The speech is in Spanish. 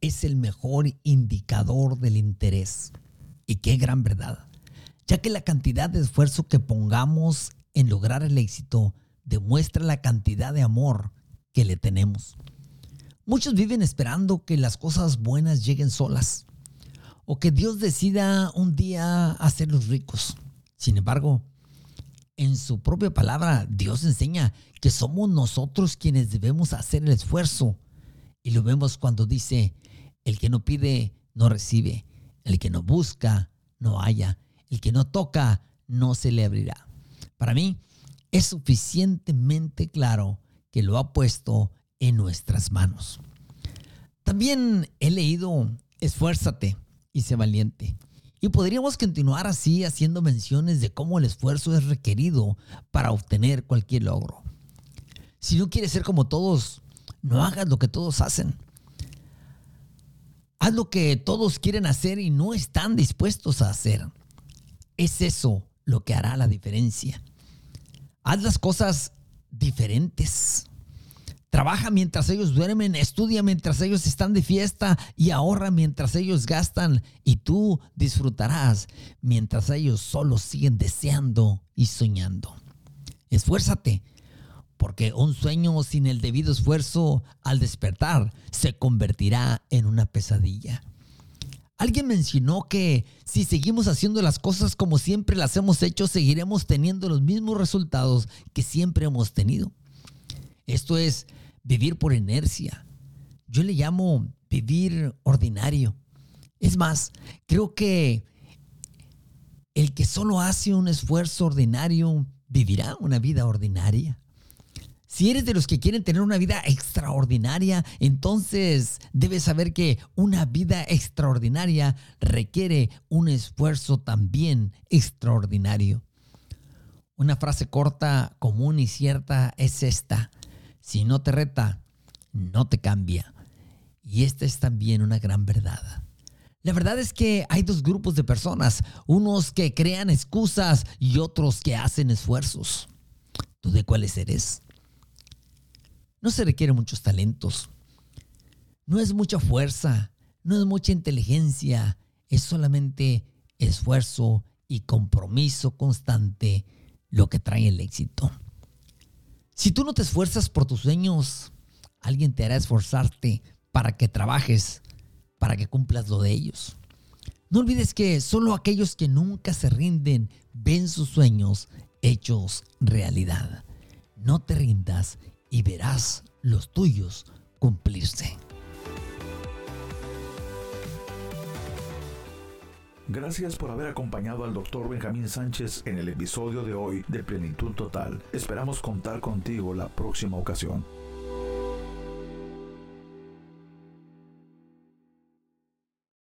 es el mejor indicador del interés. Y qué gran verdad, ya que la cantidad de esfuerzo que pongamos en lograr el éxito demuestra la cantidad de amor que le tenemos. Muchos viven esperando que las cosas buenas lleguen solas o que Dios decida un día hacerlos ricos. Sin embargo, en su propia palabra, Dios enseña que somos nosotros quienes debemos hacer el esfuerzo. Y lo vemos cuando dice, el que no pide, no recibe. El que no busca, no halla. El que no toca, no se le abrirá. Para mí, es suficientemente claro que lo ha puesto en nuestras manos. También he leído, esfuérzate y sé valiente. Y podríamos continuar así haciendo menciones de cómo el esfuerzo es requerido para obtener cualquier logro. Si no quieres ser como todos, no hagas lo que todos hacen. Haz lo que todos quieren hacer y no están dispuestos a hacer. Es eso lo que hará la diferencia. Haz las cosas diferentes. Trabaja mientras ellos duermen, estudia mientras ellos están de fiesta y ahorra mientras ellos gastan y tú disfrutarás mientras ellos solo siguen deseando y soñando. Esfuérzate, porque un sueño sin el debido esfuerzo al despertar se convertirá en una pesadilla. Alguien mencionó que si seguimos haciendo las cosas como siempre las hemos hecho, seguiremos teniendo los mismos resultados que siempre hemos tenido. Esto es vivir por inercia. Yo le llamo vivir ordinario. Es más, creo que el que solo hace un esfuerzo ordinario vivirá una vida ordinaria. Si eres de los que quieren tener una vida extraordinaria, entonces debes saber que una vida extraordinaria requiere un esfuerzo también extraordinario. Una frase corta, común y cierta es esta. Si no te reta, no te cambia. Y esta es también una gran verdad. La verdad es que hay dos grupos de personas, unos que crean excusas y otros que hacen esfuerzos. ¿Tú de cuáles eres? No se requieren muchos talentos. No es mucha fuerza, no es mucha inteligencia, es solamente esfuerzo y compromiso constante lo que trae el éxito. Si tú no te esfuerzas por tus sueños, alguien te hará esforzarte para que trabajes, para que cumplas lo de ellos. No olvides que solo aquellos que nunca se rinden ven sus sueños hechos realidad. No te rindas y verás los tuyos cumplirse. Gracias por haber acompañado al Dr. Benjamín Sánchez en el episodio de hoy de Plenitud Total. Esperamos contar contigo la próxima ocasión.